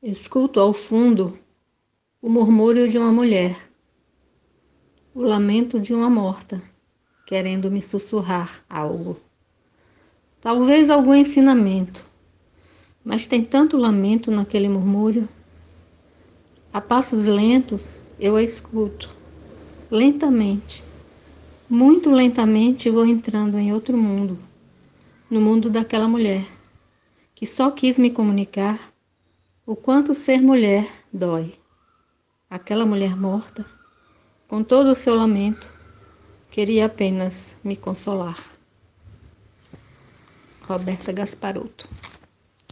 Escuto ao fundo o murmúrio de uma mulher, o lamento de uma morta, querendo me sussurrar algo. Talvez algum ensinamento, mas tem tanto lamento naquele murmúrio. A passos lentos eu a escuto, lentamente, muito lentamente vou entrando em outro mundo, no mundo daquela mulher que só quis me comunicar o quanto ser mulher dói. Aquela mulher morta, com todo o seu lamento, queria apenas me consolar. Roberta Gasparotto